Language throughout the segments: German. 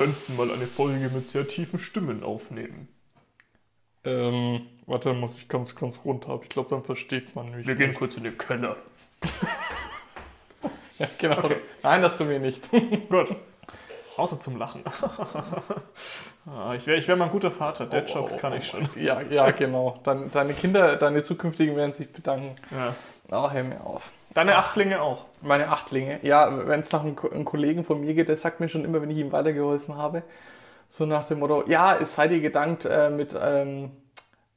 könnten mal eine Folge mit sehr tiefen Stimmen aufnehmen. Ähm, warte, muss ich ganz, ganz runter. Ich glaube, dann versteht man mich. Wir gehen kurz in den Keller. Ja, genau. Okay. Nein, das tun wir nicht. Gut. Außer zum Lachen. Ah, ich wäre ich wär mal ein guter Vater. Oh, Dead-Jokes kann ich schon. Ja, ja, genau. Deine, deine Kinder, deine zukünftigen werden sich bedanken. Ja. Oh, hör mir auf. Deine Achtlinge auch. Meine Achtlinge. Ja, wenn es nach einem, Ko- einem Kollegen von mir geht, der sagt mir schon immer, wenn ich ihm weitergeholfen habe, so nach dem Motto, ja, es sei dir gedankt äh, mit ähm,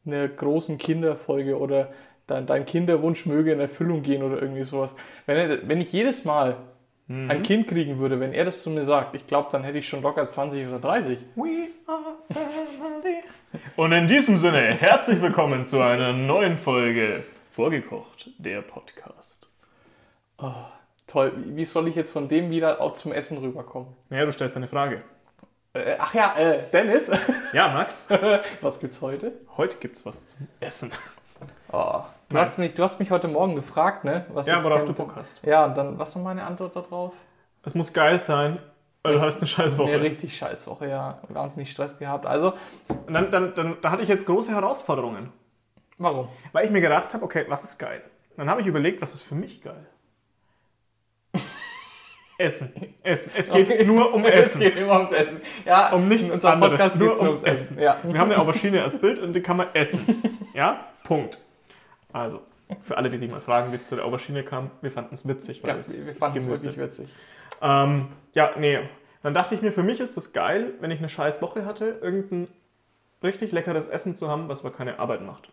einer großen Kinderfolge oder dein, dein Kinderwunsch möge in Erfüllung gehen oder irgendwie sowas. Wenn, er, wenn ich jedes Mal ein Kind kriegen würde, wenn er das zu mir sagt, ich glaube, dann hätte ich schon locker 20 oder 30. We are family. Und in diesem Sinne, herzlich willkommen zu einer neuen Folge Vorgekocht, der Podcast. Toll, wie soll ich jetzt von dem wieder auch zum Essen rüberkommen? Naja, du stellst eine Frage. Äh, ach ja, äh, Dennis, Ja, Max, was gibt's heute? heute gibt's was zum Essen. Oh, du, hast mich, du hast mich heute Morgen gefragt, ne? Was Ja, worauf du Bock hast. Ja, und dann, was war meine Antwort darauf? Es muss geil sein, weil du hast eine scheiß Eine richtig scheiß Woche, ja. Wahnsinnig Stress gehabt. Also, Und dann, dann, dann, da hatte ich jetzt große Herausforderungen. warum? Weil ich mir gedacht habe, okay, was ist geil? Dann habe ich überlegt, was ist für mich geil? Essen. Essen. Es geht nur um Es Essen. geht immer ums Essen. Ja, Um nichts anderes, Podcast nur um ums Essen. Ja. Wir haben eine Aubergine als Bild und die kann man essen. Ja? Punkt. Also, für alle, die sich mal fragen, wie es zu der Aubergine kam, wir fanden es witzig, weil Ja, es wir, fanden es wirklich witzig. Ähm, ja, nee. Dann dachte ich mir, für mich ist es geil, wenn ich eine scheiß Woche hatte, irgendein richtig leckeres Essen zu haben, was aber keine Arbeit macht.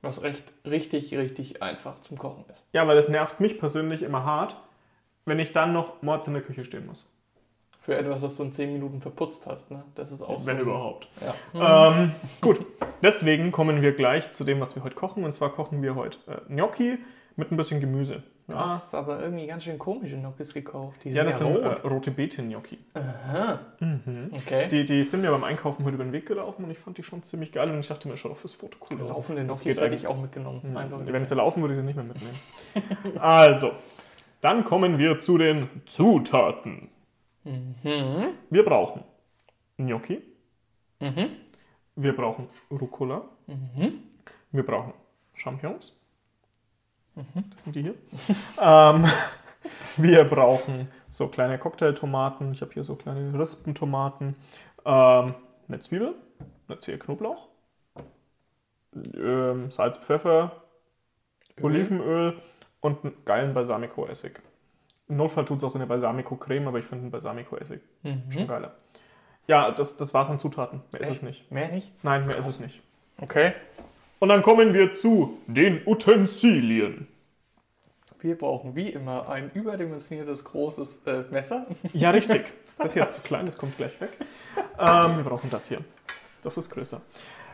Was recht, richtig, richtig einfach zum Kochen ist. Ja, weil es nervt mich persönlich immer hart, wenn ich dann noch mords in der Küche stehen muss. Für etwas, das du in 10 Minuten verputzt hast, ne? Das ist auch wenn so. überhaupt. Ja. Ähm, gut, deswegen kommen wir gleich zu dem, was wir heute kochen. Und zwar kochen wir heute äh, Gnocchi mit ein bisschen Gemüse. Du Ja, hast aber irgendwie ganz schön komische Gnocchis gekauft. Die ja das ja, sind äh, rot. rote Beete-Gnocchi. Aha. Okay. Die, die sind mir beim Einkaufen heute über den Weg gelaufen und ich fand die schon ziemlich geil. Und ich dachte mir, schau doch fürs Foto cool aus. Laufende Das Gnocchis geht hätte eigentlich. ich auch mitgenommen. Eindeutig. Wenn sie laufen, würde ich sie nicht mehr mitnehmen. also, dann kommen wir zu den Zutaten. Mhm. Wir brauchen Gnocchi. Mhm. Wir brauchen Rucola. Mhm. Wir brauchen Champignons. Das sind die hier. ähm, wir brauchen so kleine Cocktailtomaten. Ich habe hier so kleine Rispentomaten. Ähm, eine Zwiebel, eine Zehe Knoblauch, ähm, Salz, Pfeffer, Öl. Olivenöl und einen geilen Balsamico-Essig. Im Notfall tut es auch so eine Balsamico-Creme, aber ich finde einen Balsamico-Essig schon Mhm. geiler. Ja, das, das war's an Zutaten. Mehr ist Echt? es nicht. Mehr nicht? Nein, mehr ist es nicht. Okay. Und dann kommen wir zu den Utensilien. Wir brauchen wie immer ein überdimensioniertes großes äh, Messer. Ja, richtig. Das hier ist zu klein, das kommt gleich weg. Ähm, wir brauchen das hier. Das ist größer.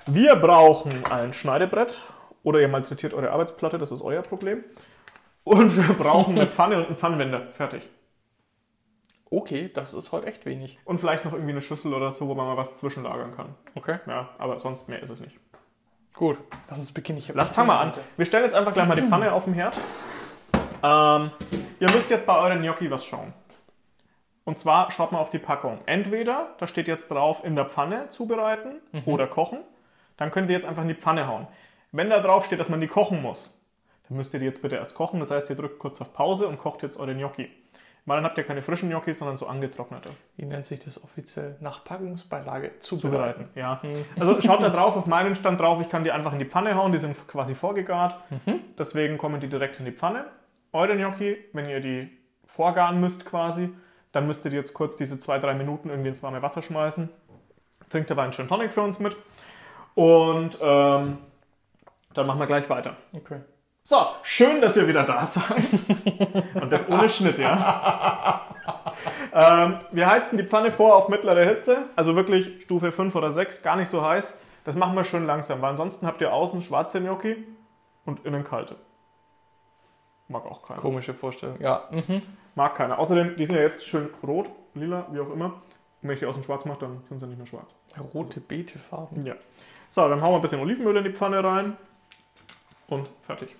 Wir brauchen ein Schneidebrett oder ihr malträtiert eure Arbeitsplatte, das ist euer Problem. Und wir brauchen eine Pfanne und einen Pfannenwender. Fertig. Okay, das ist heute echt wenig. Und vielleicht noch irgendwie eine Schüssel oder so, wo man mal was zwischenlagern kann. Okay. Ja, aber sonst mehr ist es nicht. Gut. Lass uns beginnen. Ich Lass, fang mal an. Wir stellen jetzt einfach gleich mal die Pfanne auf den Herd. Ähm, ihr müsst jetzt bei euren Gnocchi was schauen. Und zwar schaut mal auf die Packung. Entweder, da steht jetzt drauf, in der Pfanne zubereiten oder kochen. Dann könnt ihr jetzt einfach in die Pfanne hauen. Wenn da drauf steht, dass man die kochen muss, dann müsst ihr die jetzt bitte erst kochen. Das heißt, ihr drückt kurz auf Pause und kocht jetzt eure Gnocchi. Weil dann habt ihr keine frischen Gnocchi, sondern so angetrocknete. Wie nennt sich das offiziell? Nach Packungsbeilage Zubereiten, zubereiten. ja. Also schaut da drauf, auf meinen stand drauf, ich kann die einfach in die Pfanne hauen, die sind quasi vorgegart. Deswegen kommen die direkt in die Pfanne. Eure Gnocchi, wenn ihr die vorgaren müsst quasi, dann müsst ihr die jetzt kurz diese zwei, drei Minuten irgendwie ins warme Wasser schmeißen. Trinkt dabei einen Gin Tonic für uns mit. Und ähm, dann machen wir gleich weiter. Okay. So, schön, dass ihr wieder da seid. Und das ohne Schnitt, ja. ähm, wir heizen die Pfanne vor auf mittlere Hitze, also wirklich Stufe 5 oder 6, gar nicht so heiß. Das machen wir schön langsam, weil ansonsten habt ihr außen schwarze Gnocchi und innen kalte. Mag auch keiner. Komische Vorstellung. Ja. Mhm. Mag keiner. Außerdem, die sind ja jetzt schön rot, lila, wie auch immer. Und wenn ich die außen schwarz mache, dann sind sie nicht mehr schwarz. Rote Beetefarben. Ja. So, dann hauen wir ein bisschen Olivenöl in die Pfanne rein. Und fertig.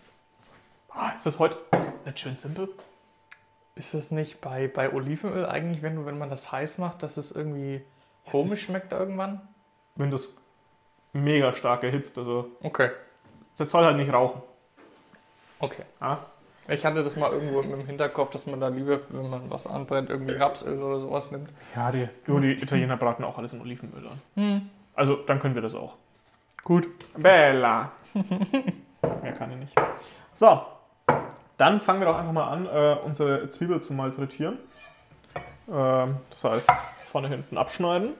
Ah, ist das heute nicht schön simpel? Ist es nicht bei, bei Olivenöl eigentlich, wenn, wenn man das heiß macht, dass es irgendwie komisch schmeckt irgendwann? Wenn das mega stark erhitzt, also Okay. das soll halt nicht rauchen. Okay. Ja? Ich hatte das mal irgendwo im Hinterkopf, dass man da lieber, wenn man was anbrennt, irgendwie Rapsöl oder sowas nimmt. Ja, die, du, die Italiener braten auch alles in Olivenöl an. Also, dann können wir das auch. Gut. Bella. Mehr kann ich nicht. So, dann fangen wir doch einfach mal an, äh, unsere Zwiebel zu malträtieren. Ähm, das heißt, vorne hinten abschneiden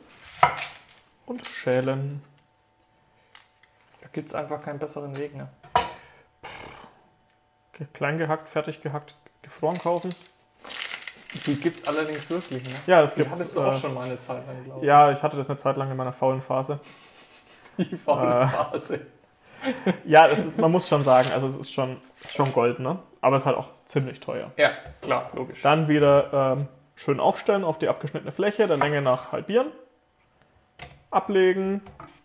und schälen. Da gibt es einfach keinen besseren Weg, ne? Klein gehackt, fertig gehackt, gefroren kaufen. Die gibt es allerdings wirklich, ne? Ja, das Die gibt's. hattest du auch äh, schon mal eine Zeit lang, glaube ich. Ja, ich hatte das eine Zeit lang in meiner faulen Phase. Die faule Äh. Phase. Ja, das ist, man muss schon sagen, also es ist schon, ist schon Gold, ne? Aber es ist halt auch ziemlich teuer. Ja, klar, logisch. Dann wieder ähm, schön aufstellen auf die abgeschnittene Fläche, der Länge nach halbieren. Ablegen,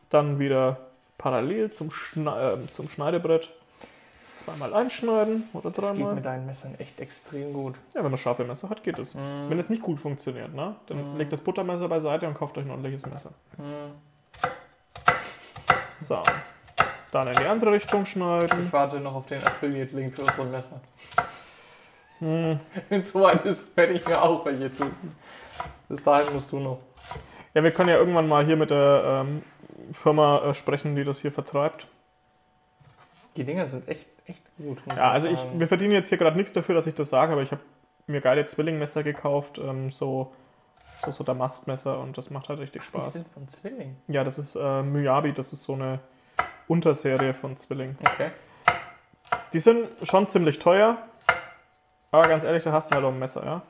dann wieder parallel zum, Schne äh, zum Schneidebrett zweimal einschneiden oder Das geht dreimal. mit deinen Messern echt extrem gut. Ja, wenn man scharfe Messer hat, geht es. Mhm. Wenn es nicht gut funktioniert, ne? dann legt das Buttermesser beiseite und kauft euch ein ordentliches Messer. Mhm. So. Dann in die andere Richtung schneiden. Ich warte noch auf den Affiliate-Link für unser Messer. Hm. Wenn es soweit ist, werde ich mir auch welche tun. Bis dahin musst du noch. Ja, wir können ja irgendwann mal hier mit der ähm, Firma äh, sprechen, die das hier vertreibt. Die Dinger sind echt, echt gut. Ja, also ich, wir verdienen jetzt hier gerade nichts dafür, dass ich das sage, aber ich habe mir geile Zwillingmesser gekauft, ähm, so, so, so Damastmesser und das macht halt richtig Die Spaß. sind von Zwilling. Ja, das ist äh, Myabi, das ist so eine Unterserie von Zwilling. Okay. Die sind schon ziemlich teuer, aber ganz ehrlich, da hast du halt auch ein Messer, ja.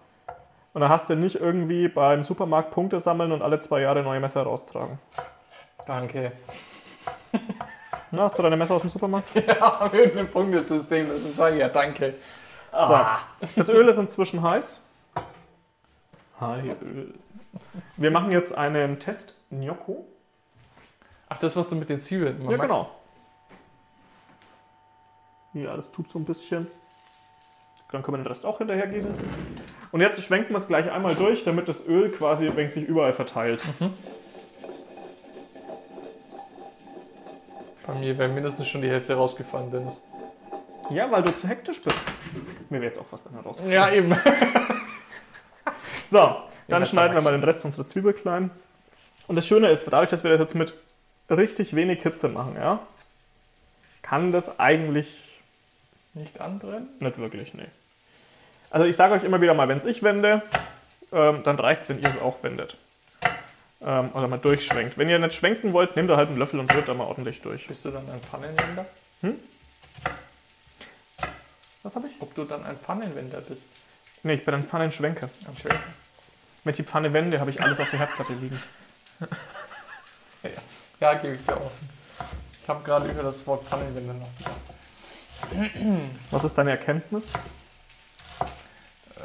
Und da hast du nicht irgendwie beim Supermarkt Punkte sammeln und alle zwei Jahre neue Messer raustragen. Danke. Na, hast du deine Messer aus dem Supermarkt? Ja, mit einem Punktesystem, das ist ja danke. Ah. So, das Öl ist inzwischen heiß. Hi, Öl. Wir machen jetzt einen Test Gnocco. Ach, das, was du mit den Zwiebeln immer Ja, genau. Ja, das tut so ein bisschen. Dann können wir den Rest auch hinterher gießen. Und jetzt schwenken wir es gleich einmal durch, damit das Öl quasi wenn es sich überall verteilt. Bei mir wäre mindestens schon die Hälfte rausgefallen, Dennis. Ja, weil du zu hektisch bist. Mir wäre jetzt auch was dann heraus. Ja, eben. So, dann schneiden wir mal den Rest unserer Zwiebel klein. Und das Schöne ist, dadurch, dass wir das jetzt mit richtig wenig Hitze machen, ja, kann das eigentlich Nicht anbrennen? nicht wirklich, nee. Also ich sage euch immer wieder mal, wenn es ich wende, ähm, dann reicht es, wenn ihr es auch wendet. Ähm, oder mal durchschwenkt. Wenn ihr nicht schwenken wollt, nehmt ihr halt einen Löffel und rührt da mal ordentlich durch. Bist du dann ein Pfannenwender? Was habe ich? Ob du dann ein Pfannenwender bist? Nee, ich bin ein Pfannenschwenker. Okay. Wenn ich die Pfanne wende, habe ich alles auf der Herdplatte liegen. Ja, gebe ich dir offen. Ich habe gerade über das Wort Pfannenwender nachgedacht. Was ist deine Erkenntnis?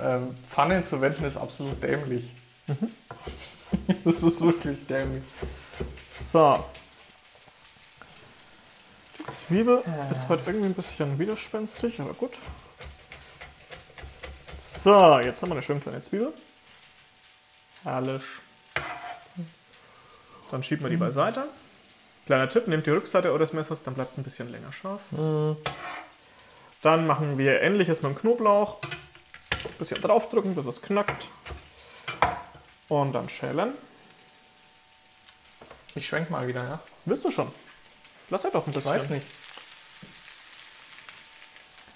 Ähm, Pfannen zu wenden ist absolut dämlich. das ist wirklich dämlich. So. Die Zwiebel ist heute irgendwie ein bisschen widerspenstig, aber gut. So, jetzt haben wir eine schön kleine Zwiebel. Herrlich. Dann schieben wir die beiseite. Kleiner Tipp, nehmt die Rückseite eures Messers, dann bleibt es ein bisschen länger scharf. Dann machen wir ähnliches mit dem Knoblauch. Bisschen draufdrücken, bis es knackt. Und dann schälen. Ich schwenk mal wieder, ja? Wirst du schon. Lass er doch ein Ich bisschen. weiß nicht.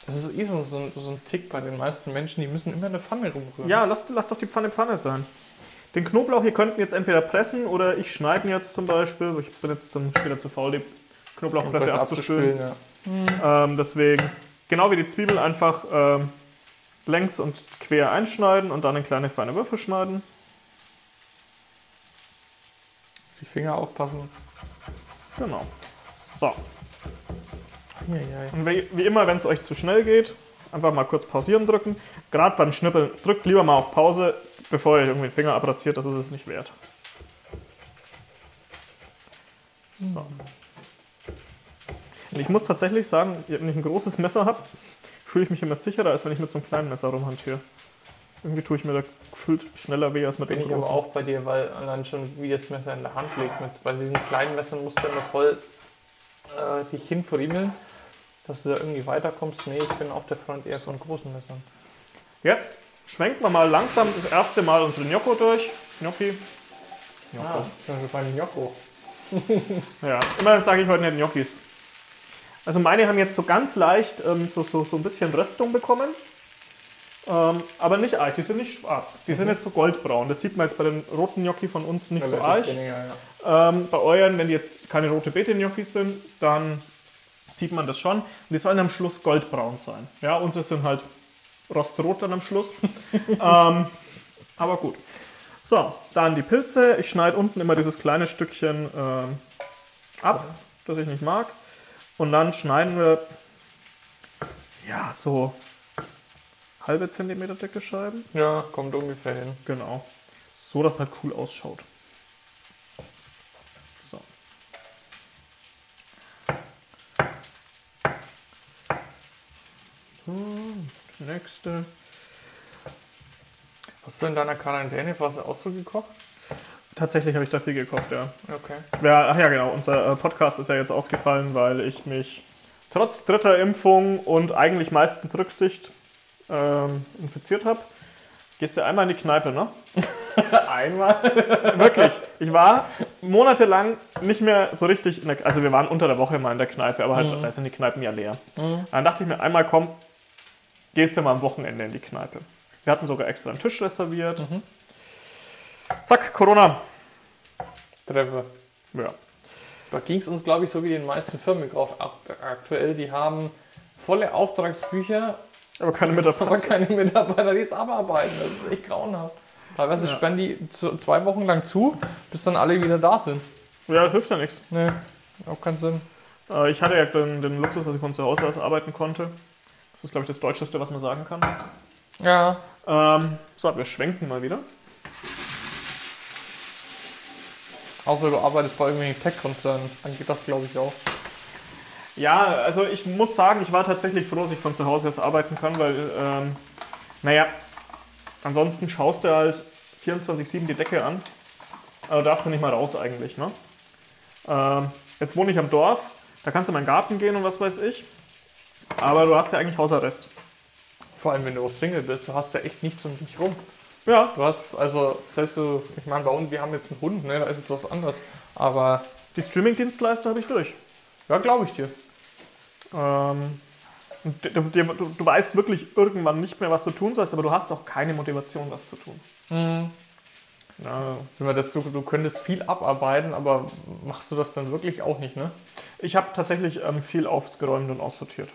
Das ist eh so, so, so ein Tick bei den meisten Menschen, die müssen immer eine Pfanne rumrühren. Ja, lass, lass doch die Pfanne Pfanne sein. Den Knoblauch hier könnten wir jetzt entweder pressen oder ich schneide ihn jetzt zum Beispiel. Ich bin jetzt dann später zu faul, die Knoblauchpresse abzuspülen. Ja. Ähm, deswegen, genau wie die Zwiebel, einfach ähm, längs und quer einschneiden und dann in kleine feine Würfel schneiden. Die Finger aufpassen. Genau. So. Und wie, wie immer, wenn es euch zu schnell geht, einfach mal kurz pausieren drücken. Gerade beim Schnippeln, drückt lieber mal auf Pause, bevor ihr irgendwie den Finger abrasiert, das ist es nicht wert. So. Und ich muss tatsächlich sagen, wenn ich ein großes Messer habe, fühle ich mich immer sicherer, als wenn ich mit so einem kleinen Messer rumhantiere. Irgendwie tue ich mir da gefühlt schneller weh als mit Bin dem ich aber großen. auch bei dir, weil allein schon wie das Messer in der Hand liegt. Mit, bei diesen kleinen Messern musst du immer voll äh, dich hinfriemeln, dass du da irgendwie weiterkommst. Nee, ich bin auch der Freund eher von großen Messern. Jetzt schwenken wir mal langsam das erste Mal unsere Gnocco durch. Gnocchi. Gnocco. Ah, beim Gnocco. Ja, immerhin sage ich heute nicht Gnocchis. Also meine haben jetzt so ganz leicht ähm, so, so, so ein bisschen Röstung bekommen. Ähm, aber nicht arg, die sind nicht schwarz. Die sind jetzt so goldbraun. Das sieht man jetzt bei den roten Gnocchi von uns nicht so arg. Weniger, ja. Ähm, bei euren, wenn die jetzt keine rote Beete-Gnocchis sind, dann sieht man das schon. Und die sollen am Schluss goldbraun sein. Ja, unsere sind halt rostrot dann am Schluss. ähm, aber gut. So, dann die Pilze. Ich schneide unten immer dieses kleine Stückchen ähm, ab, das ich nicht mag. Und dann schneiden wir ja so halbe Zentimeter dicke Scheiben. ja, kommt ungefähr hin. Genau. So, dass es halt cool ausschaut. So. So, nächste. Hast du in deiner Quarantäne was auch so gekocht? Tatsächlich habe ich da viel gekocht, ja. Okay. ja. Ach ja, genau. Unser äh, Podcast ist ja jetzt ausgefallen, weil ich mich trotz dritter Impfung und eigentlich meistens Rücksicht ähm, infiziert habe. Gehst du einmal in die Kneipe, ne? Einmal? Wirklich. Ich war monatelang nicht mehr so richtig, in der, also wir waren unter der Woche mal in der Kneipe, aber halt, da sind die Kneipen ja leer. Dann dachte ich mir einmal, komm, gehst du mal am Wochenende in die Kneipe. Wir hatten sogar extra einen Tisch reserviert. Zack, Corona. Treffer. Ja. Da ging es uns, glaube ich, so wie den meisten Firmen auch ak- aktuell. Die haben volle Auftragsbücher, Aber keine aber Mitarbeiter. keine Mitarbeiter, die es abarbeiten. Das ist echt grauenhaft. Teilweise Ja. sperren die zwei Wochen lang zu, bis dann alle wieder da sind. Ja, hilft ja nichts. Nee, auch keinen Sinn. Äh, ich hatte ja den, den Luxus, dass ich von zu Hause aus arbeiten konnte. Das ist, glaube ich, das Deutscheste, was man sagen kann. Ja. Ähm, so, wir schwenken mal wieder. Außer du arbeitest bei irgendwelchen Tech-Konzernen, dann geht das, glaube ich, auch. Ja, also ich muss sagen, ich war tatsächlich froh, dass ich von zu Hause aus arbeiten kann, weil, ähm, naja, ansonsten schaust du halt 24-7 die Decke an. Also darfst du nicht mal raus eigentlich, ne? Ähm, jetzt wohne ich am Dorf, da kannst du in meinen Garten gehen und was weiß ich. Aber du hast ja eigentlich Hausarrest. Vor allem, wenn du auch Single bist, du hast ja echt nichts um dich rum. Ja, Du hast, also, das heißt du, ich meine, bei uns, wir haben jetzt einen Hund, ne, da ist es was anderes. Aber, die Streaming-Dienstleister habe ich durch. ja, glaube ich dir. Ähm, du, du, du, weißt wirklich irgendwann nicht mehr, was du tun sollst, aber du hast auch keine Motivation, was zu tun. Ja, Sind wir das, du, du könntest viel abarbeiten, aber machst du das dann wirklich auch nicht, ne? Ich habe tatsächlich ähm, viel aufgeräumt und aussortiert.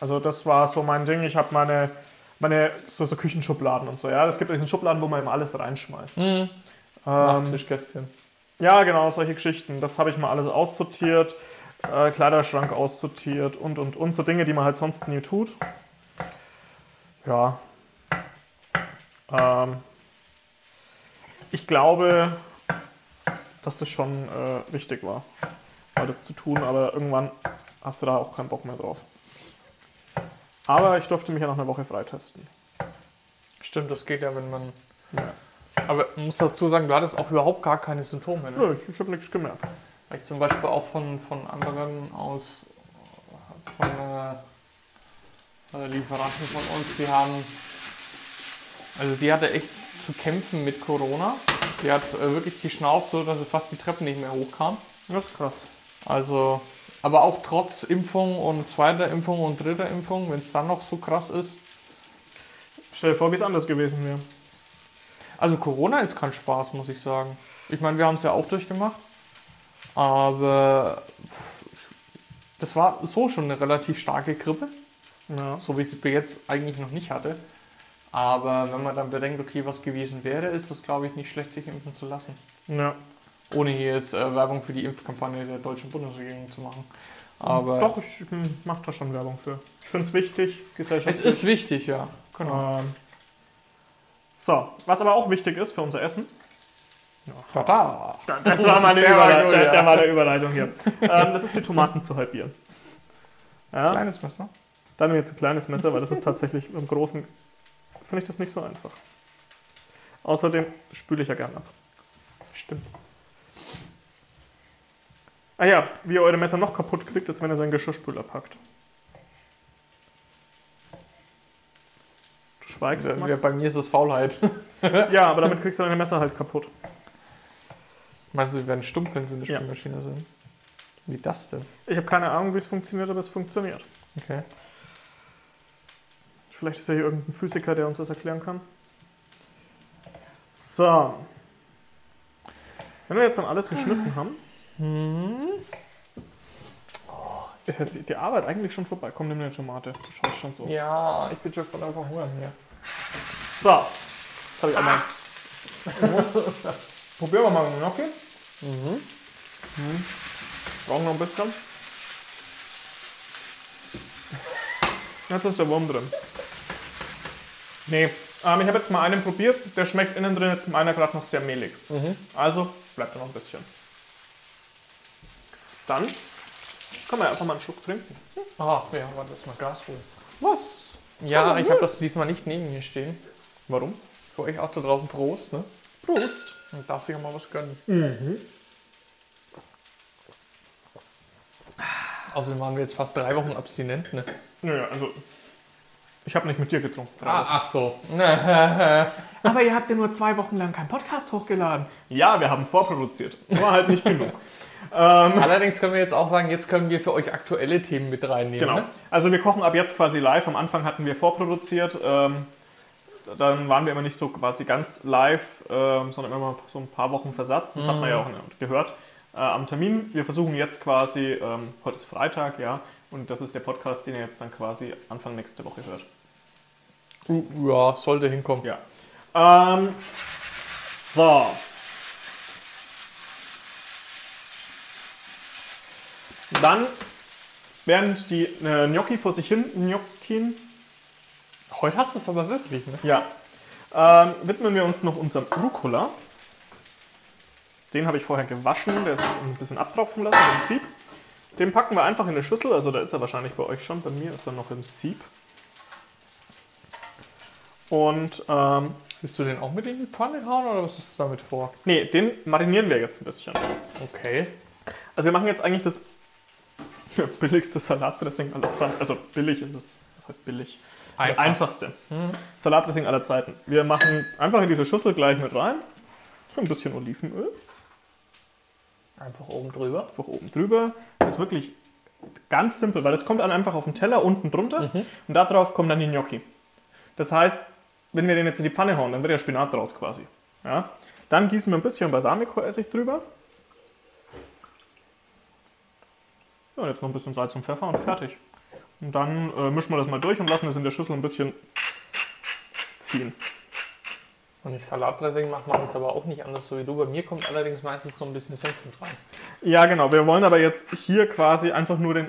Also das war so mein Ding. Ich habe meine, meine so, so Küchenschubladen und so. Ja, es gibt diesen Schubladen, wo man immer alles reinschmeißt. Ähm, Nachttischkästchen. ja, genau, solche Geschichten. Das habe ich mal alles aussortiert. Äh, Kleiderschrank aussortiert und, und, und. So Dinge, die man halt sonst nie tut. Ja. Ähm, ich glaube, dass das schon äh, wichtig war, mal das zu tun, aber irgendwann hast du da auch keinen Bock mehr drauf. Aber ich durfte mich ja noch eine Woche freitesten. Stimmt, das geht ja, wenn man. Ja. Aber man muss dazu sagen, du hattest auch überhaupt gar keine Symptome. Ne? Nö, ich, ich habe nichts gemerkt. Weil ich zum Beispiel auch von, von anderen aus, von äh, äh, Lieferanten von uns, die haben, also die hatte echt zu kämpfen mit Corona. Die hat äh, wirklich geschnauft, so dass sie fast die Treppen nicht mehr hochkam. Das ist krass. Also, aber auch trotz Impfung und zweiter Impfung und dritter Impfung, wenn es dann noch so krass ist. Stell dir vor, wie es anders gewesen wäre. Also Corona ist kein Spaß, muss ich sagen. Ich meine, wir haben es ja auch durchgemacht. Aber das war so schon eine relativ starke Grippe, Ja. so wie ich sie bis jetzt eigentlich noch nicht hatte. Aber wenn man dann bedenkt, okay, was gewesen wäre, ist es, glaube ich, nicht schlecht, sich impfen zu lassen. ja. Ohne hier jetzt äh, Werbung für die Impfkampagne der deutschen Bundesregierung zu machen. Aber Doch, ich mache da schon Werbung für. Ich finde es wichtig, es gesellschaftlich. ist wichtig, ja. Genau. Ähm, so, was aber auch wichtig ist für unser Essen. Tada! Das war meine Der war Überleitung. gut, der, ja. der war der Überleitung hier. ähm, das ist die Tomaten zu halbieren. Ja, Kleines Messer. dann jetzt ein kleines Messer, weil das ist tatsächlich im Großen finde ich das nicht so einfach. Außerdem spüle ich ja gern ab. Stimmt. Ah ja, wie ihr eure Messer noch kaputt kriegt, ist, wenn ihr seinen Geschirrspüler packt. Du schweigst, Ja, Max? bei mir ist es Faulheit. Ja, aber damit kriegst du deine Messer halt kaputt. Meinst du, wir werden stumpf, wenn sie in der Ja. Spülmaschine sind? Wie das denn? Ich habe keine Ahnung, wie es funktioniert, aber es funktioniert. Okay. Vielleicht ist ja hier irgendein Physiker, der uns das erklären kann. So. Wenn wir jetzt dann alles geschnitten haben, ist jetzt die Arbeit eigentlich schon vorbei. Komm, nimm eine Tomate. Du schaust schon so. Ja, ich bin schon voll einfach Hunger hier. So. Jetzt habe ich einmal. Probieren wir mal einen Gnocchi. Mhm. Brauchen noch ein bisschen. Jetzt ist der Wurm drin. Nee, ähm, ich habe jetzt mal einen probiert. Der schmeckt innen drin jetzt meiner gerade noch sehr mehlig. Also bleibt da noch ein bisschen. Dann kann man einfach mal einen Schluck trinken. Ah, ja, warte, das mal Gas holen. Was? Ja, ich habe das diesmal nicht neben mir stehen. Warum? Für euch auch da draußen Prost, ne? Prost. Man darf sich auch mal was gönnen. Außerdem waren wir jetzt fast drei Wochen abstinent, ne? Naja, also ich habe nicht mit dir getrunken. ach so. Aber ihr habt ja nur zwei Wochen lang keinen Podcast hochgeladen. Ja, wir haben vorproduziert. War halt nicht genug. Allerdings können wir jetzt auch sagen, jetzt können wir für euch aktuelle Themen mit reinnehmen. Genau. Ne? Also wir kochen ab jetzt quasi live. Am Anfang hatten wir vorproduziert. Ähm, dann waren wir immer nicht so quasi ganz live, ähm, sondern immer so ein paar Wochen Versatz. Das hat man ja auch gehört äh, am Termin. Wir versuchen jetzt quasi, ähm, heute ist Freitag, ja, und das ist der Podcast, den ihr jetzt dann quasi Anfang nächste Woche hört. Uh, ja, sollte hinkommen. Ja. Ähm, so. Dann, während die äh, Gnocchi vor sich hin Gnocchi, Heute hast du es aber wirklich, ne? ja, ähm, widmen wir uns noch unserem Rucola. Den habe ich vorher gewaschen, der ist ein bisschen abtropfen lassen im Sieb. Den packen wir einfach in eine Schüssel, also da ist er wahrscheinlich bei euch schon, bei mir ist er noch im Sieb. Und ähm, Willst du den auch mit in die Pfanne hauen oder was hast du damit vor? nee, den marinieren wir jetzt ein bisschen. Okay. Also wir machen jetzt eigentlich das billigste Salatdressing aller Zeiten. Also billig ist es. Was heißt billig? Das Einfach. einfachste. Salatdressing aller Zeiten. Wir machen einfach in diese Schüssel gleich mit rein. Ein bisschen Olivenöl. Einfach oben drüber. Einfach oben drüber. Das ist wirklich ganz simpel, weil das kommt dann einfach auf den Teller unten drunter und da drauf kommen dann die Gnocchi. Das heißt, wenn wir den jetzt in die Pfanne hauen, dann wird ja Spinat draus quasi. Ja? Dann gießen wir ein bisschen Balsamico-Essig drüber. Ja, und jetzt noch ein bisschen Salz und Pfeffer und fertig. Und dann äh, mischen wir das mal durch und lassen es in der Schüssel ein bisschen ziehen. Wenn ich Salatdressing mache, mache ich es aber auch nicht anders so wie du. Bei mir kommt allerdings meistens noch ein bisschen Senf mit rein. Ja, genau. Wir wollen aber jetzt hier quasi einfach nur den,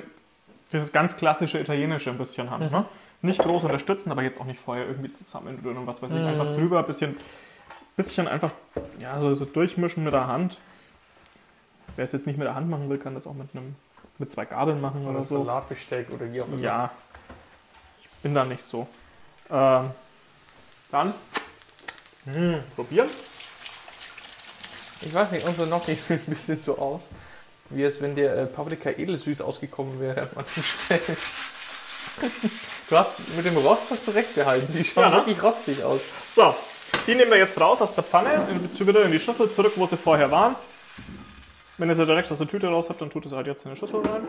dieses ganz klassische Italienische ein bisschen haben. Ne? Nicht groß unterstützen, aber jetzt auch nicht vorher irgendwie zusammenrühren und was weiß ich. Einfach drüber, bisschen, bisschen einfach ja, so, so durchmischen mit der Hand. Wer es jetzt nicht mit der Hand machen will, kann das auch mit, einem, mit zwei Gabeln machen oder, Oder so. Salatbesteck oder wie auch immer. Ja, ich bin da nicht so. Ähm, dann hm, probieren. Ich weiß nicht, unser Gnocchi sieht ein bisschen so aus, wie es wenn der äh, Paprika edelsüß ausgekommen wäre an manchen Stellen. Du hast mit dem Rost hast du recht behalten. Die schauen Ja, ne? wirklich rostig aus. So, die nehmen wir jetzt raus aus der Pfanne, in- wieder in die Schüssel zurück, wo sie vorher waren. Wenn ihr sie direkt aus der Tüte raus habt, dann tut es halt jetzt in die Schüssel rein.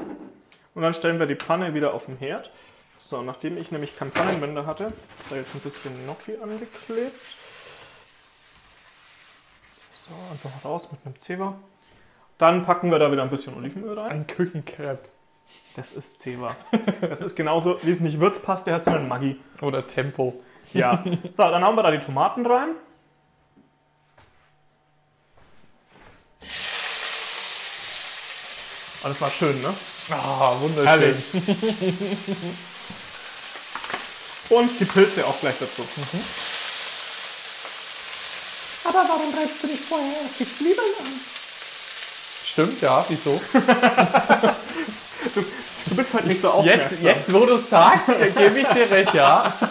Und dann stellen wir die Pfanne wieder auf den Herd. So, nachdem ich nämlich keinen Pfannenwender hatte, ist da jetzt ein bisschen Gnocchi angeklebt. So, einfach raus mit einem Zewa. Dann packen wir da wieder ein bisschen Olivenöl rein. Ein Küchenkrepp. Das ist Zewa. Das ist genauso, wie es nicht Würzpaste, hast du einen Maggi. Oder Tempo. Ja. So, dann hauen wir da die Tomaten rein. Alles mal schön, ne? Ah, wunderschön. Herrlich. Und die Pilze auch gleich dazu. Aber warum reibst du nicht vorher erst die Zwiebeln an? Stimmt, ja, wieso? Du bist halt nicht so aufmerksam. Jetzt, jetzt wo du es sagst, gebe ich dir recht, ja.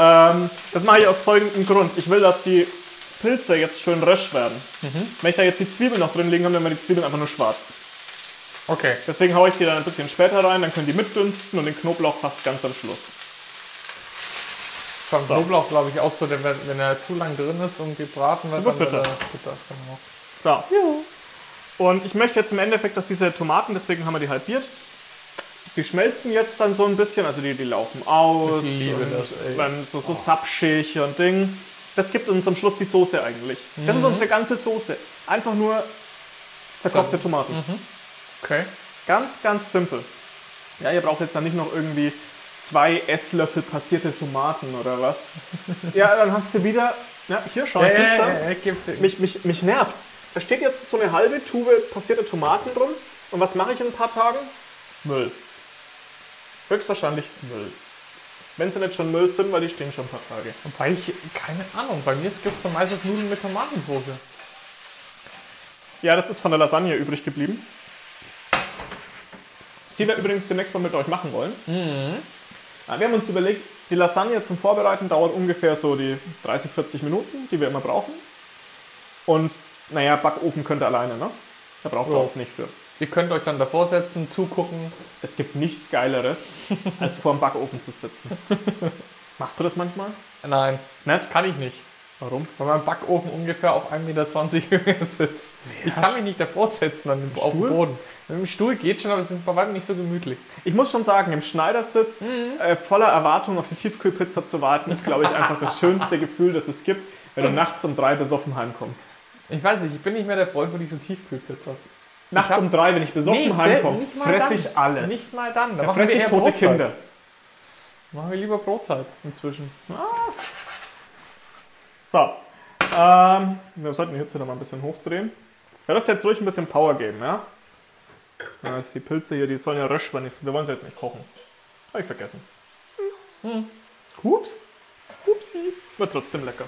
Ähm, das mache ich aus folgendem Grund. Ich will, dass die Pilze jetzt schön rösch werden. Wenn ich da jetzt die Zwiebeln noch drin liegen habe, dann werden die Zwiebeln einfach nur schwarz. Okay. Deswegen haue ich die dann ein bisschen später rein, dann können die mitdünsten und den Knoblauch fast ganz am Schluss. Beim Knoblauch glaube ich auch so, der, wird- wenn er zu lang drin ist und gebraten wird, Wird dann bitter. wird er bitter. Genau. Klar. Und ich möchte jetzt im Endeffekt, dass diese Tomaten, deswegen haben wir die halbiert, die schmelzen jetzt dann so ein bisschen, also die, die laufen aus. Ich liebe und das, ey. Dann so, so sapschig und Ding. Das gibt uns am Schluss die Soße eigentlich. Das Mhm. ist unsere ganze Soße. Einfach nur zerkochte Tomaten. Mhm. Okay. Ganz, ganz simpel. Ja, ihr braucht jetzt dann nicht noch irgendwie zwei Esslöffel passierte Tomaten oder was. ja, dann hast du wieder. Ja, hier schau Ja, ja, schon. ja, Mich, mich, mich nervt's. Da steht jetzt so eine halbe Tube passierte Tomaten drin. Und was mache ich in ein paar Tagen? Müll. Höchstwahrscheinlich Müll. Wenn sie nicht schon Müll sind, weil die stehen schon ein paar Tage. Wobei ich, keine Ahnung, bei mir gibt es dann meistens Nudeln mit Tomatensauce. Ja, das ist von der Lasagne übrig geblieben. Die wir übrigens demnächst mal mit euch machen wollen. Ja, wir haben uns überlegt, die Lasagne zum Vorbereiten dauert ungefähr so die 30, 40 Minuten, die wir immer brauchen. Und naja, Backofen könnt ihr alleine, ne? Da braucht ihr Ja. uns nicht für. Ihr könnt euch dann davor setzen, zugucken. Es gibt nichts Geileres, als vor dem Backofen zu sitzen. Machst du das manchmal? Nein, Nicht? kann ich nicht. Warum? Weil mein Backofen ungefähr auf 1,20 Meter Höhe sitzt. Ich kann mich nicht davor setzen an den, auf dem? Boden. Mit dem Stuhl geht schon, aber es ist bei weitem nicht so gemütlich. Ich muss schon sagen, im Schneidersitz äh, voller Erwartung auf die Tiefkühlpizza zu warten, ist, glaube ich, einfach das schönste Gefühl, das es gibt, wenn du nachts um drei besoffen heimkommst. Ich weiß nicht, ich bin nicht mehr der Freund von diesen Tiefkühlpizzas. Nachts hab- um drei, wenn ich besoffen Nee, heimkomme, fresse dann. ich alles. Nicht mal dann. Da da fresse ich tote Brotzeit. Kinder. Machen wir lieber Brotzeit inzwischen. So. Ähm, wir sollten die Hitze noch mal ein bisschen hochdrehen. Er dürfte jetzt ruhig ein bisschen Power geben, ja? ja die Pilze hier, die sollen ja rösch, wenn ich, wir wollen sie jetzt nicht kochen. Habe ich vergessen. Hups. Upsi. Wird trotzdem lecker.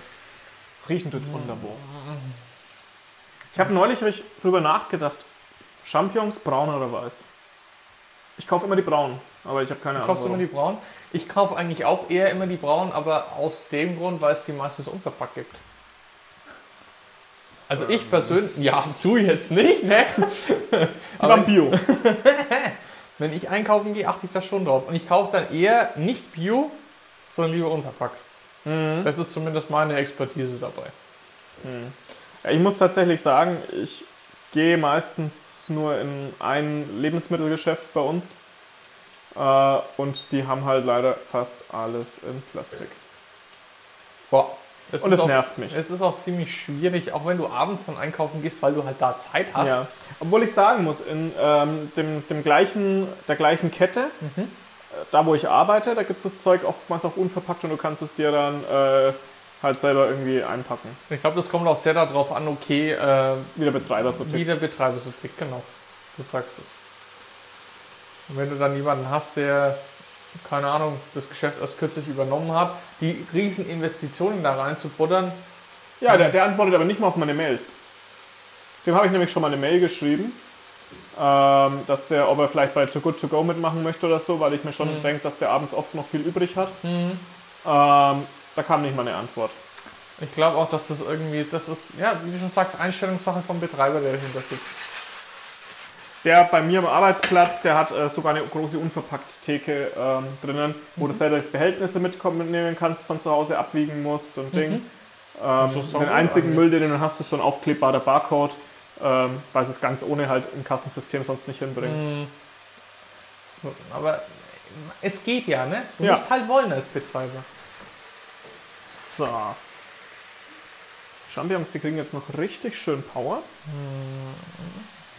Riechen tut's wunderbar. Ich habe neulich hab ich drüber nachgedacht. Champignons braun oder weiß? Ich kaufe immer die braunen, aber ich habe keine Ahnung. Kaufst du immer die braunen? Ich kaufe eigentlich auch eher immer die braunen, aber aus dem Grund, weil es die meistens unverpackt gibt. Also ich persönlich, ja, du jetzt nicht, ne? Die waren Bio. Wenn ich einkaufen gehe, achte ich da schon drauf. Und ich kaufe dann eher nicht Bio, sondern lieber unverpackt. Mhm. Das ist zumindest meine Expertise dabei. Ja, ich muss tatsächlich sagen, ich gehe meistens nur in ein Lebensmittelgeschäft bei uns. Äh, und die haben halt leider fast alles in Plastik. Boah. Es Und es auch, nervt mich. Es ist auch ziemlich schwierig, auch wenn du abends dann einkaufen gehst, weil du halt da Zeit hast. Ja. Obwohl ich sagen muss, in ähm, dem, dem gleichen, der gleichen Kette, Mhm. äh, da wo ich arbeite, da gibt es das Zeug oftmals auch unverpackt und du kannst es dir dann äh, halt selber irgendwie einpacken. Ich glaube, das kommt auch sehr darauf an, okay, äh, Wie der Betreiber so wie tickt. der Betreiber so tickt, genau. Du sagst es. Und wenn du dann jemanden hast, der, keine Ahnung, das Geschäft erst kürzlich übernommen hat, die riesen Investitionen da rein zu buttern, Ja, der, der antwortet aber nicht mal auf meine Mails. Dem habe ich nämlich schon mal eine Mail geschrieben, ähm, dass der, ob er vielleicht bei Too Good To Go mitmachen möchte oder so, weil ich mir schon denke, dass der abends oft noch viel übrig hat. Ähm, da kam nicht mal eine Antwort. ich glaube auch, dass das irgendwie, das ist, ja, wie du schon sagst, Einstellungssache vom Betreiber, der dahinter sitzt. Der bei mir am Arbeitsplatz, der hat äh, sogar eine große Unverpackt-Theke ähm, drinnen, wo du selber Behältnisse mitnehmen kannst, von zu Hause abwiegen musst und Ding. Ähm, schon den einzigen. Müll, den du hast, ist so ein aufklebbarer Barcode, ähm, weil es es ganz ohne halt im Kassensystem sonst nicht hinbringt. Nur- Aber es geht ja, ne? Du Ja. musst halt wollen als Betreiber. So. Champignons, die kriegen jetzt noch richtig schön Power.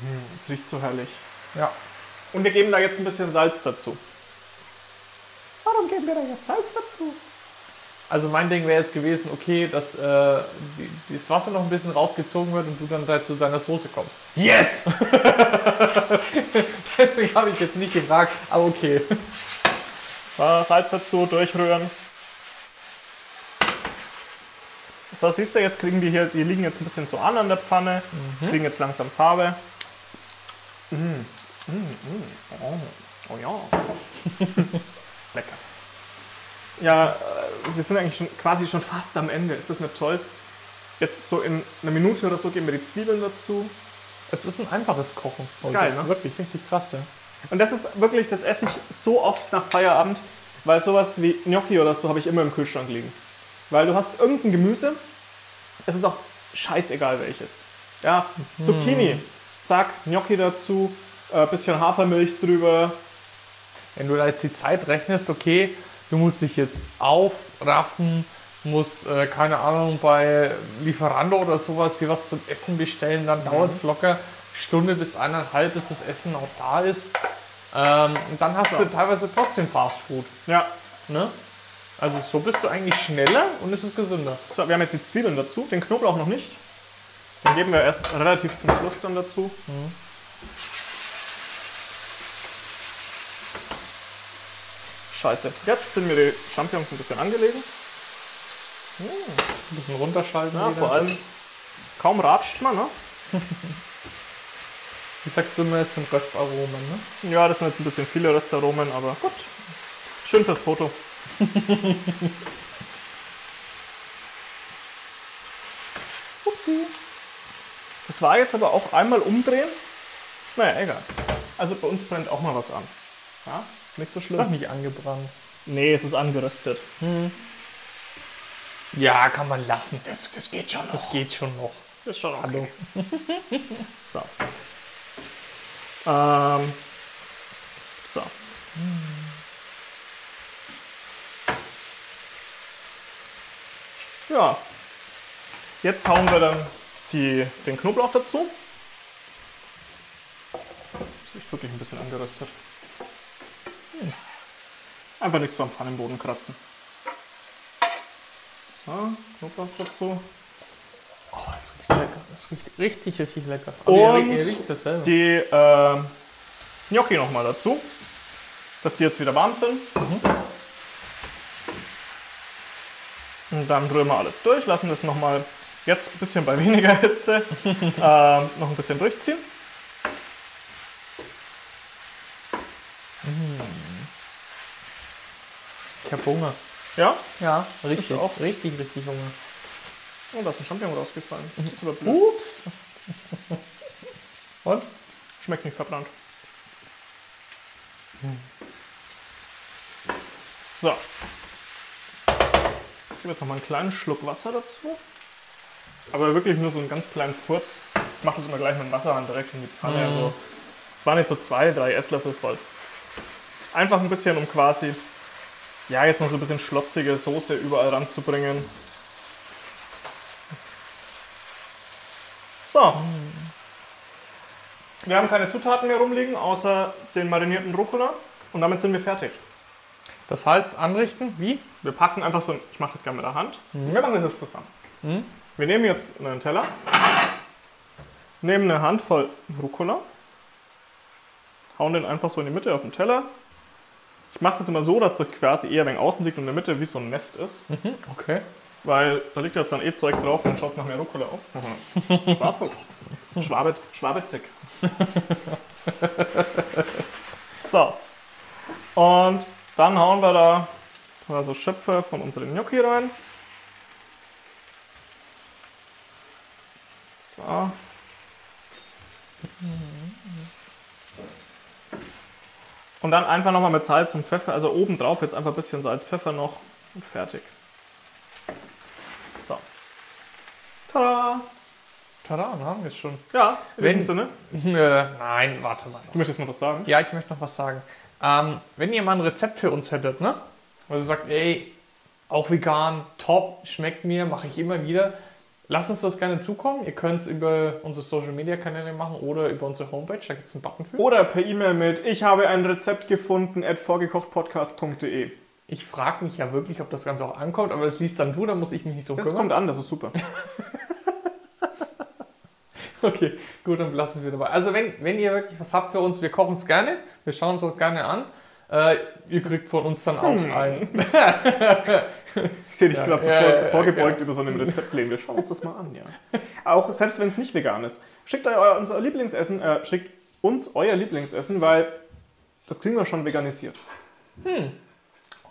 Hm, Es riecht so herrlich. Ja. Und wir geben da jetzt ein bisschen Salz dazu. Warum geben wir da jetzt Salz dazu? Also mein Ding wäre jetzt gewesen, okay, dass äh, die, das Wasser noch ein bisschen rausgezogen wird und du dann da zu deiner Soße kommst. Yes! Deswegen habe ich jetzt nicht gefragt, aber okay. So, Salz dazu, durchrühren. So, siehst du, jetzt kriegen die hier, die liegen jetzt ein bisschen so an an der Pfanne, kriegen jetzt langsam Farbe. Mm, mm, mm. Oh, oh ja. Lecker. Ja, äh, wir sind eigentlich schon, quasi schon fast am Ende. Ist das nicht toll? Jetzt so in einer Minute oder so geben wir die Zwiebeln dazu. Es ist ein einfaches Kochen. Ist geil, ne? Wirklich, richtig krass, ja. Und das ist wirklich, das esse ich so oft nach Feierabend, weil sowas wie Gnocchi oder so habe ich immer im Kühlschrank liegen. Weil du hast irgendein Gemüse, es ist auch scheißegal welches. Ja, Zucchini, zack, Gnocchi dazu, äh, bisschen Hafermilch drüber. Wenn du da jetzt die Zeit rechnest, okay, du musst dich jetzt aufraffen, musst, äh, keine Ahnung, bei Lieferando oder sowas dir was zum Essen bestellen, dann dauert es locker Stunde bis eineinhalb, bis das Essen auch da ist. Ähm, und dann hast So. du teilweise trotzdem Fast Food. Ja, Ne? Also so bist du eigentlich schneller und es ist gesünder. so, wir haben jetzt die Zwiebeln dazu, den Knoblauch noch nicht. Den geben wir erst relativ zum Schluss dann dazu. Scheiße. Jetzt sind mir die Champignons ein bisschen angelegen. Ein bisschen runterschalten. Ja, vor allem kaum ratscht man, ne? Wie sagst du immer, es sind Röstaromen, ne? Ja, das sind jetzt ein bisschen viele Restaromen, aber gut. Schön fürs Foto. Das war jetzt aber auch einmal umdrehen. Naja, egal. Also bei uns brennt auch mal was an. Ja, nicht so Ist doch schlimm. nicht angebrannt. Nee, es ist angeröstet. Ja, kann man lassen. Das, das geht schon Das geht schon noch. Das ist schon okay. Hallo. So. Ähm. So. Ja. Jetzt hauen wir dann die, den Knoblauch dazu. Das ist wirklich ein bisschen angeröstet. Hm. Einfach nicht so am Pfannenboden kratzen. So, Knoblauch dazu. Oh, das riecht lecker. Das riecht richtig, richtig lecker. Aber Und ihr, riecht es selber. die äh, Gnocchi nochmal dazu, dass die jetzt wieder warm sind. Und dann rühren wir alles durch, lassen das nochmal jetzt ein bisschen bei weniger Hitze äh, noch ein bisschen durchziehen. Ich hab Hunger. Ja, Ja, richtig. auch. Richtig, richtig Hunger. oh, da ist ein Champignon rausgefallen. Das ist aber blöd. Ups. Und? Schmeckt nicht verbrannt. So. Ich gebe jetzt noch mal einen kleinen Schluck Wasser dazu. Aber wirklich nur so einen ganz kleinen Furz. Ich mache das immer gleich mit dem Wasserhahn direkt in die Pfanne. Also, es waren jetzt so zwei, drei Esslöffel voll. Einfach ein bisschen, um quasi, ja, jetzt noch so ein bisschen schlotzige Soße überall ranzubringen. So. Wir haben keine Zutaten mehr rumliegen, außer den marinierten Rucola. Und damit sind wir fertig. Das heißt, anrichten, wie? Wir packen einfach so, ein- ich mache das gerne mit der Hand. Wir machen das jetzt zusammen. Wir nehmen jetzt einen Teller, nehmen eine Handvoll Rucola, hauen den einfach so in die Mitte auf den Teller. Ich mache das immer so, dass das quasi eher wegen außen liegt und in der Mitte wie so ein Nest ist. Okay. Weil da liegt jetzt dann eh Zeug drauf und schaut nach mehr Rucola aus. Schwafuchs. Schwabet, Schwabetzig. so. Und dann hauen wir da so Schöpfe von unseren Gnocchi rein. So. Und dann einfach nochmal mit Salz und Pfeffer, also oben drauf jetzt einfach ein bisschen Salz, Pfeffer noch und fertig. So. Tada! Tada, dann haben wir es schon. Ja, in Wenn- diesem Sinne. Äh, nein, warte mal. Du möchtest noch was sagen? Ja, ich möchte noch was sagen. Ähm, wenn ihr mal ein Rezept für uns hättet, ne? Wo ihr sagt, ey, auch vegan, top, schmeckt mir, mache ich immer wieder. Lasst uns das gerne zukommen. Ihr könnt es über unsere Social Media Kanäle machen oder über unsere Homepage, da gibt es einen Button für. Oder per E-Mail mit ich habe ein Rezept gefunden at vorgekochtpodcast.de. Ich frage mich ja wirklich, ob das Ganze auch ankommt, aber das liest dann du, dann muss ich mich nicht drum Das kümmern. kommt an, das ist super. Okay, gut, dann lassen wir dabei. Also wenn, wenn ihr wirklich was habt für uns, wir kochen es gerne, wir schauen uns das gerne an. Äh, ihr kriegt von uns dann auch Hm. ein. Ich sehe dich Ja, gerade so ja, vor, ja, vorgebeugt ja. über so einem Rezept lehnen. Wir schauen uns das mal an, ja. Auch selbst wenn es nicht vegan ist. Schickt euer, unser Lieblingsessen, äh, schickt uns euer Lieblingsessen, weil das kriegen wir schon veganisiert. Hm,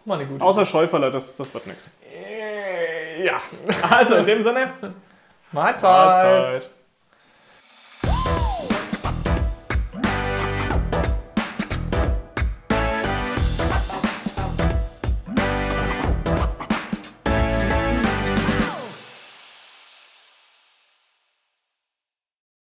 Mal eine gute Außer Schäuferle, das, das wird nichts. Äh, ja. Also in dem Sinne, Mahlzeit. Mahlzeit.